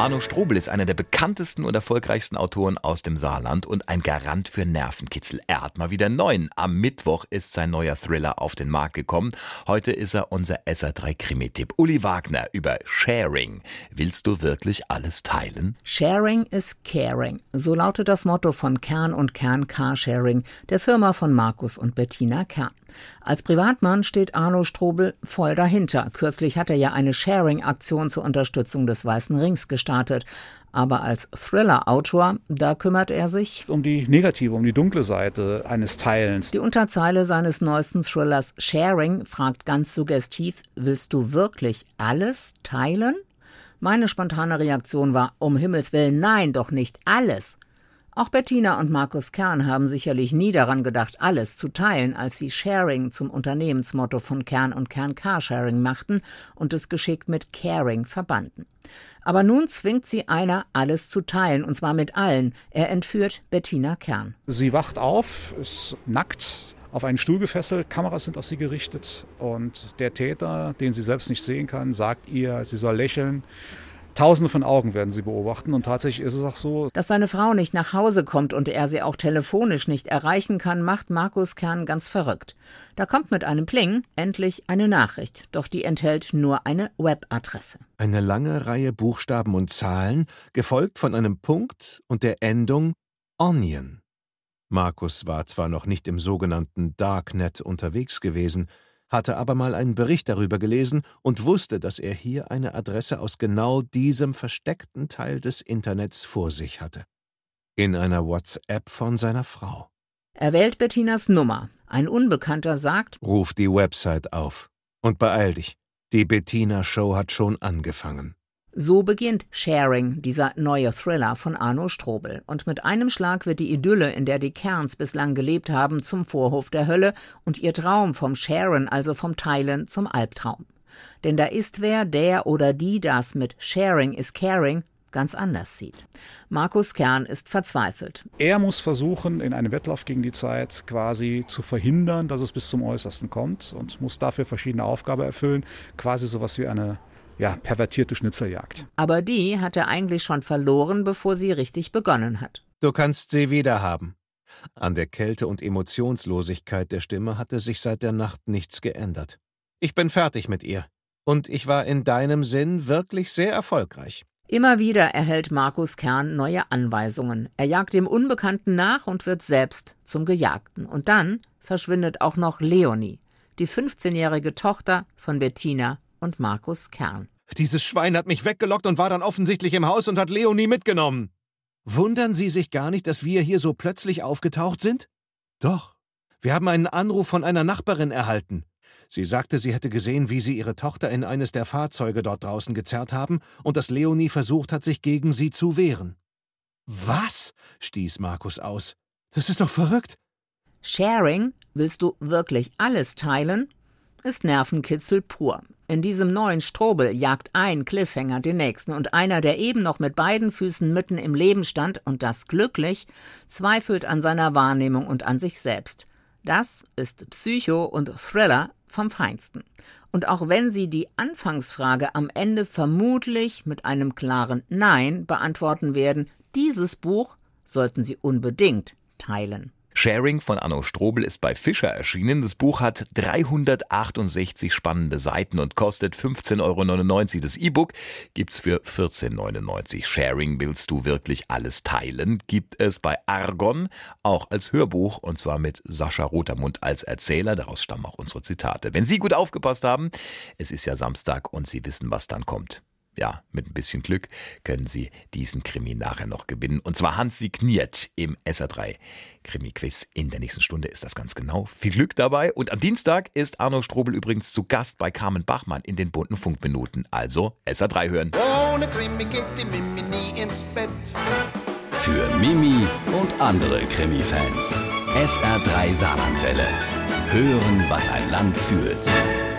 Arno Strobel ist einer der bekanntesten und erfolgreichsten Autoren aus dem Saarland und ein Garant für Nervenkitzel. Er hat mal wieder neun. Am Mittwoch ist sein neuer Thriller auf den Markt gekommen. Heute ist er unser SR3 Krimi-Tipp. Uli Wagner über Sharing. Willst du wirklich alles teilen? Sharing is caring. So lautet das Motto von Kern und Kern Carsharing, der Firma von Markus und Bettina Kern. Als Privatmann steht Arno Strobel voll dahinter. Kürzlich hat er ja eine Sharing-Aktion zur Unterstützung des Weißen Rings gestartet. Aber als Thriller-Autor, da kümmert er sich um die negative, um die dunkle Seite eines Teilens. Die Unterzeile seines neuesten Thrillers Sharing fragt ganz suggestiv, willst du wirklich alles teilen? Meine spontane Reaktion war, um Himmels willen, nein, doch nicht alles. Auch Bettina und Markus Kern haben sicherlich nie daran gedacht, alles zu teilen, als sie Sharing zum Unternehmensmotto von Kern und Kern Carsharing machten und es geschickt mit Caring verbanden. Aber nun zwingt sie einer, alles zu teilen, und zwar mit allen. Er entführt Bettina Kern. Sie wacht auf, ist nackt, auf einen Stuhl gefesselt, Kameras sind auf sie gerichtet und der Täter, den sie selbst nicht sehen kann, sagt ihr, sie soll lächeln Tausende von Augen werden sie beobachten und tatsächlich ist es auch so. Dass seine Frau nicht nach Hause kommt und er sie auch telefonisch nicht erreichen kann, macht Markus Kern ganz verrückt. Da kommt mit einem Pling endlich eine Nachricht, doch die enthält nur eine Webadresse. Eine lange Reihe Buchstaben und Zahlen, gefolgt von einem Punkt und der Endung Onion. Markus war zwar noch nicht im sogenannten Darknet unterwegs gewesen, hatte aber mal einen Bericht darüber gelesen und wusste, dass er hier eine Adresse aus genau diesem versteckten Teil des Internets vor sich hatte. In einer WhatsApp von seiner Frau. Er wählt Bettinas Nummer. Ein Unbekannter sagt: Ruf die Website auf. Und beeil dich. Die Bettina Show hat schon angefangen. So beginnt Sharing, dieser neue Thriller von Arno Strobel. Und mit einem Schlag wird die Idylle, in der die Kerns bislang gelebt haben, zum Vorhof der Hölle und ihr Traum vom Sharen, also vom Teilen, zum Albtraum. Denn da ist wer, der oder die das mit Sharing is Caring ganz anders sieht. Markus Kern ist verzweifelt. Er muss versuchen, in einem Wettlauf gegen die Zeit quasi zu verhindern, dass es bis zum Äußersten kommt und muss dafür verschiedene Aufgaben erfüllen, quasi sowas wie eine ja, pervertierte Schnitzeljagd. Aber die hat er eigentlich schon verloren, bevor sie richtig begonnen hat. Du kannst sie wiederhaben. An der Kälte und Emotionslosigkeit der Stimme hatte sich seit der Nacht nichts geändert. Ich bin fertig mit ihr. Und ich war in deinem Sinn wirklich sehr erfolgreich. Immer wieder erhält Markus Kern neue Anweisungen. Er jagt dem Unbekannten nach und wird selbst zum Gejagten. Und dann verschwindet auch noch Leonie, die 15-jährige Tochter von Bettina und Markus Kern. Dieses Schwein hat mich weggelockt und war dann offensichtlich im Haus und hat Leonie mitgenommen. Wundern Sie sich gar nicht, dass wir hier so plötzlich aufgetaucht sind? Doch. Wir haben einen Anruf von einer Nachbarin erhalten. Sie sagte, sie hätte gesehen, wie Sie Ihre Tochter in eines der Fahrzeuge dort draußen gezerrt haben und dass Leonie versucht hat, sich gegen Sie zu wehren. Was? stieß Markus aus. Das ist doch verrückt. Sharing? Willst du wirklich alles teilen? Ist Nervenkitzel pur. In diesem neuen Strobel jagt ein Cliffhanger den nächsten und einer, der eben noch mit beiden Füßen mitten im Leben stand und das glücklich, zweifelt an seiner Wahrnehmung und an sich selbst. Das ist Psycho und Thriller vom Feinsten. Und auch wenn Sie die Anfangsfrage am Ende vermutlich mit einem klaren Nein beantworten werden, dieses Buch sollten Sie unbedingt teilen. Sharing von Anno Strobel ist bei Fischer erschienen. Das Buch hat 368 spannende Seiten und kostet 15,99 Euro. Das E-Book gibt's für 14,99 Euro. Sharing willst du wirklich alles teilen? Gibt es bei Argon auch als Hörbuch und zwar mit Sascha Rotermund als Erzähler. Daraus stammen auch unsere Zitate. Wenn Sie gut aufgepasst haben, es ist ja Samstag und Sie wissen, was dann kommt ja, mit ein bisschen Glück können Sie diesen Krimi nachher noch gewinnen. Und zwar handsigniert im SA3 Krimi-Quiz. In der nächsten Stunde ist das ganz genau. Viel Glück dabei. Und am Dienstag ist Arno Strobel übrigens zu Gast bei Carmen Bachmann in den bunten Funkminuten. Also SA3 hören. Ohne Krimi geht die Mimi nie ins Bett. Für Mimi und andere Krimi-Fans. SR3 Saarlandwelle. Hören, was ein Land fühlt.